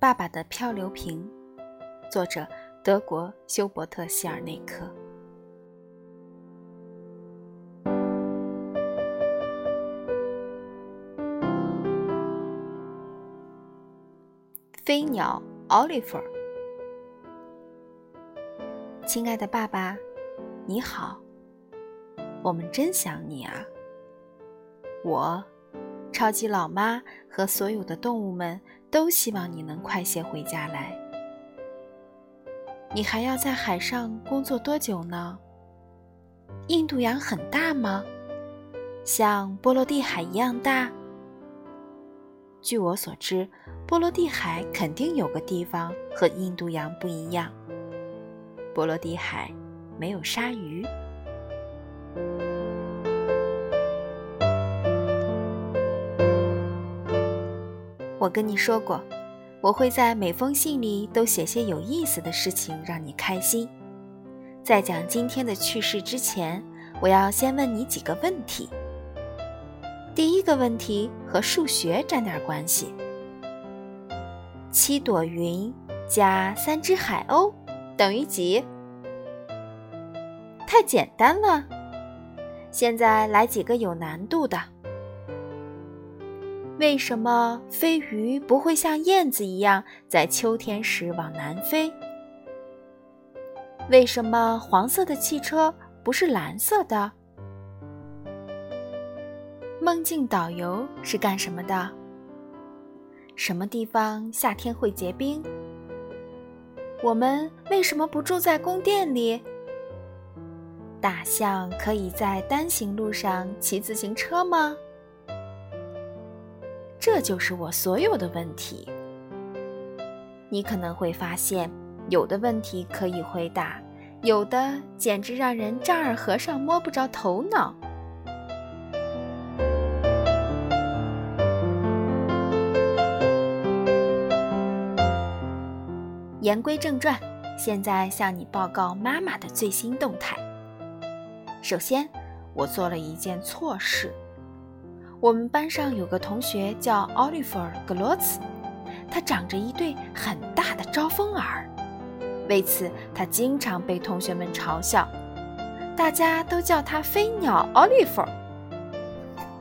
爸爸的漂流瓶》，作者德国休伯特·希尔内克。飞鸟奥利弗，亲爱的爸爸，你好，我们真想你啊！我。超级老妈和所有的动物们都希望你能快些回家来。你还要在海上工作多久呢？印度洋很大吗？像波罗的海一样大？据我所知，波罗的海肯定有个地方和印度洋不一样。波罗的海没有鲨鱼。我跟你说过，我会在每封信里都写些有意思的事情，让你开心。在讲今天的趣事之前，我要先问你几个问题。第一个问题和数学沾点关系：七朵云加三只海鸥等于几？太简单了。现在来几个有难度的。为什么飞鱼不会像燕子一样在秋天时往南飞？为什么黄色的汽车不是蓝色的？梦境导游是干什么的？什么地方夏天会结冰？我们为什么不住在宫殿里？大象可以在单行路上骑自行车吗？这就是我所有的问题。你可能会发现，有的问题可以回答，有的简直让人丈二和尚摸不着头脑。言归正传，现在向你报告妈妈的最新动态。首先，我做了一件错事。我们班上有个同学叫奥利弗·格罗茨，他长着一对很大的招风耳，为此他经常被同学们嘲笑，大家都叫他“飞鸟奥利弗”，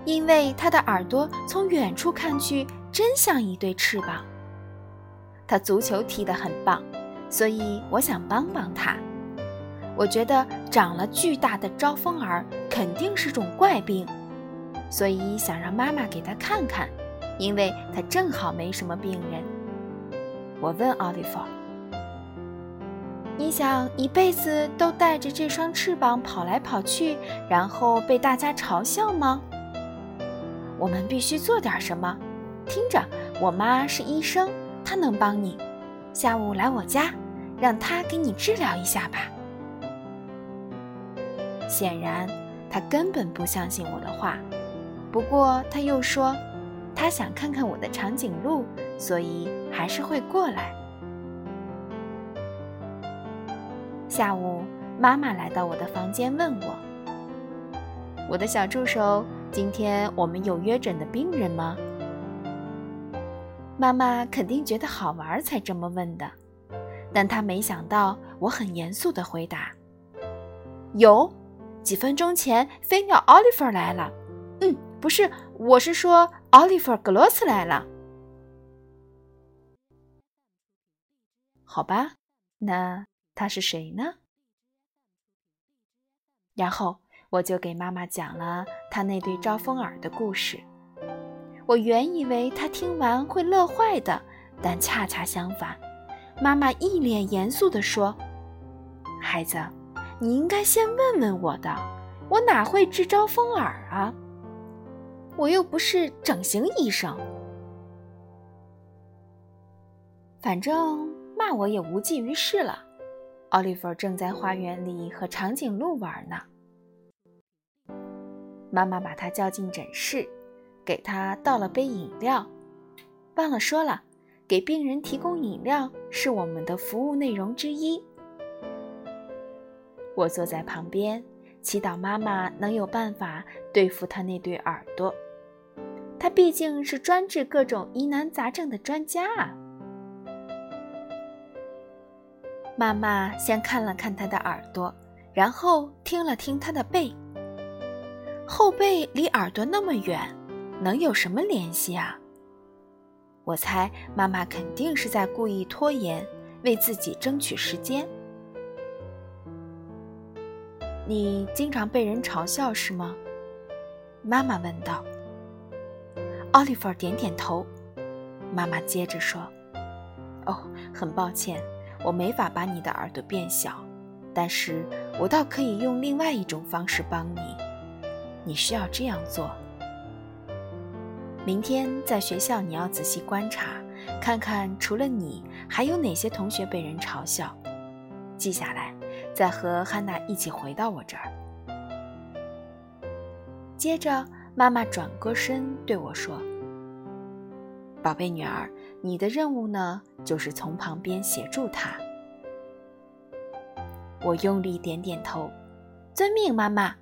因为他的耳朵从远处看去真像一对翅膀。他足球踢得很棒，所以我想帮帮他。我觉得长了巨大的招风耳肯定是种怪病。所以想让妈妈给他看看，因为他正好没什么病人。我问奥利弗：“你想一辈子都带着这双翅膀跑来跑去，然后被大家嘲笑吗？”我们必须做点什么。听着，我妈是医生，她能帮你。下午来我家，让她给你治疗一下吧。显然，他根本不相信我的话。不过他又说，他想看看我的长颈鹿，所以还是会过来。下午，妈妈来到我的房间，问我：“我的小助手，今天我们有约诊的病人吗？”妈妈肯定觉得好玩才这么问的，但她没想到我很严肃的回答：“有，几分钟前飞鸟奥利弗来了。”嗯。不是，我是说，奥利弗·格罗斯来了。好吧，那他是谁呢？然后我就给妈妈讲了他那对招风耳的故事。我原以为他听完会乐坏的，但恰恰相反，妈妈一脸严肃地说：“孩子，你应该先问问我的，我哪会治招风耳啊？”我又不是整形医生，反正骂我也无济于事了。奥利弗正在花园里和长颈鹿玩呢。妈妈把他叫进诊室，给他倒了杯饮料。忘了说了，给病人提供饮料是我们的服务内容之一。我坐在旁边，祈祷妈妈能有办法对付他那对耳朵。他毕竟是专治各种疑难杂症的专家啊！妈妈先看了看他的耳朵，然后听了听他的背。后背离耳朵那么远，能有什么联系啊？我猜妈妈肯定是在故意拖延，为自己争取时间。你经常被人嘲笑是吗？妈妈问道。奥利弗点点头。妈妈接着说：“哦，很抱歉，我没法把你的耳朵变小，但是我倒可以用另外一种方式帮你。你需要这样做。明天在学校，你要仔细观察，看看除了你，还有哪些同学被人嘲笑，记下来，再和汉娜一起回到我这儿。”接着。妈妈转过身对我说：“宝贝女儿，你的任务呢，就是从旁边协助他。”我用力点点头，遵命，妈妈。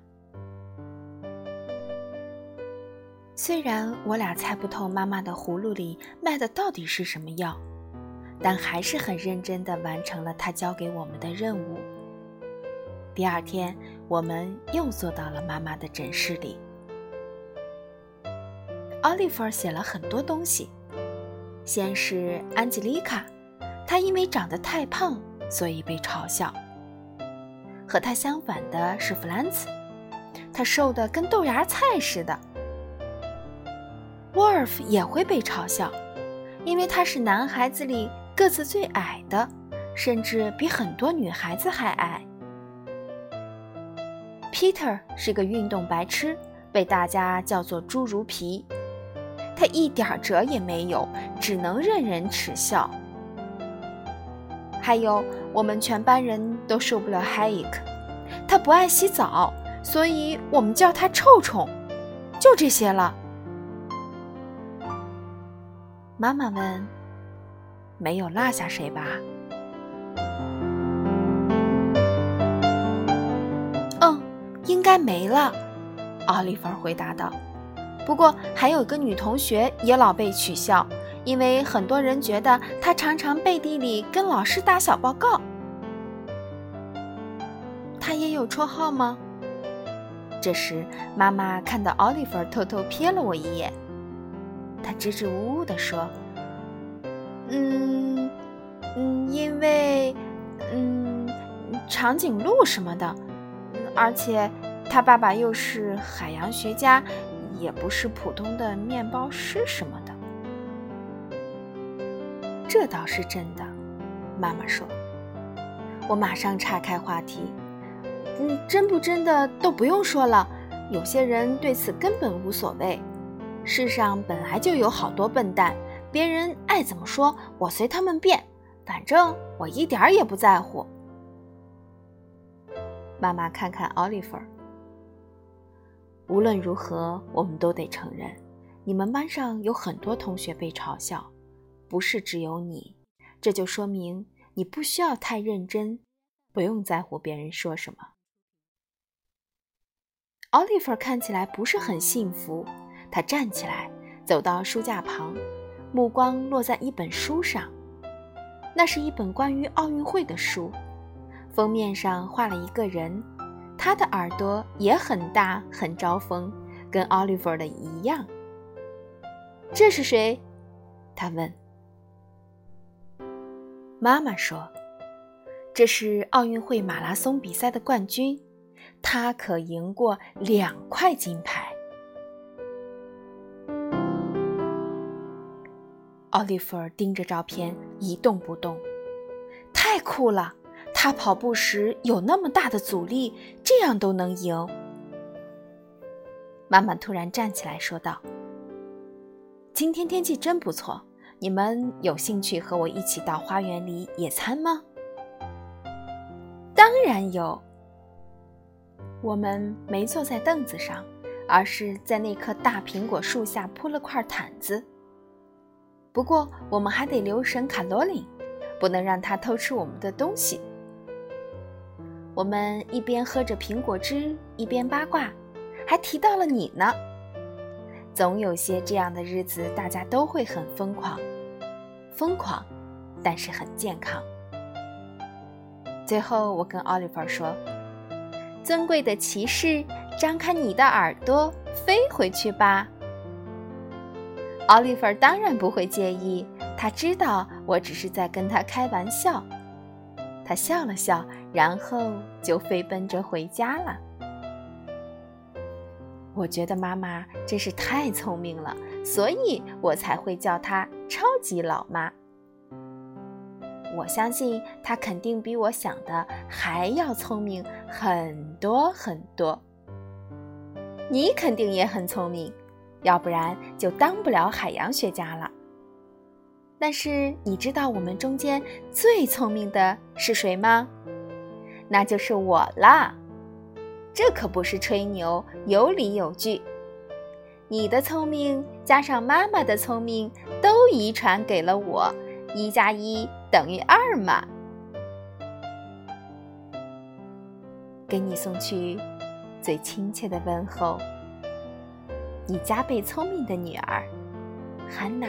虽然我俩猜不透妈妈的葫芦里卖的到底是什么药，但还是很认真地完成了她交给我们的任务。第二天，我们又坐到了妈妈的诊室里。奥利弗写了很多东西。先是安吉丽卡，她因为长得太胖，所以被嘲笑。和她相反的是弗兰茨，他瘦得跟豆芽菜似的。沃尔夫也会被嘲笑，因为他是男孩子里个子最矮的，甚至比很多女孩子还矮。Peter 是个运动白痴，被大家叫做“侏儒皮”。他一点辙也没有，只能任人耻笑。还有，我们全班人都受不了 Hayek，他不爱洗澡，所以我们叫他臭虫。就这些了。妈妈问：“没有落下谁吧？”“嗯，应该没了。”奥利弗回答道。不过还有个女同学也老被取笑，因为很多人觉得她常常背地里跟老师打小报告。她也有绰号吗？这时，妈妈看到奥利弗偷偷瞥了我一眼，她支支吾吾地说：“嗯，嗯，因为，嗯，长颈鹿什么的，而且他爸爸又是海洋学家。”也不是普通的面包师什么的，这倒是真的。妈妈说：“我马上岔开话题。嗯，真不真的都不用说了。有些人对此根本无所谓。世上本来就有好多笨蛋，别人爱怎么说，我随他们便，反正我一点儿也不在乎。”妈妈看看奥利弗。无论如何，我们都得承认，你们班上有很多同学被嘲笑，不是只有你。这就说明你不需要太认真，不用在乎别人说什么。奥利弗看起来不是很幸福，他站起来，走到书架旁，目光落在一本书上。那是一本关于奥运会的书，封面上画了一个人。他的耳朵也很大，很招风，跟奥利弗的一样。这是谁？他问。妈妈说：“这是奥运会马拉松比赛的冠军，他可赢过两块金牌。”奥利弗盯着照片一动不动，太酷了。他跑步时有那么大的阻力，这样都能赢。妈妈突然站起来说道：“今天天气真不错，你们有兴趣和我一起到花园里野餐吗？”“当然有。”我们没坐在凳子上，而是在那棵大苹果树下铺了块毯子。不过我们还得留神卡罗琳，不能让她偷吃我们的东西。我们一边喝着苹果汁，一边八卦，还提到了你呢。总有些这样的日子，大家都会很疯狂，疯狂，但是很健康。最后，我跟奥利弗说：“尊贵的骑士，张开你的耳朵，飞回去吧。”奥利弗当然不会介意，他知道我只是在跟他开玩笑。他笑了笑，然后就飞奔着回家了。我觉得妈妈真是太聪明了，所以我才会叫她超级老妈。我相信她肯定比我想的还要聪明很多很多。你肯定也很聪明，要不然就当不了海洋学家了。但是你知道我们中间最聪明的是谁吗？那就是我啦！这可不是吹牛，有理有据。你的聪明加上妈妈的聪明，都遗传给了我，一加一等于二嘛。给你送去最亲切的问候，你加倍聪明的女儿，汉娜。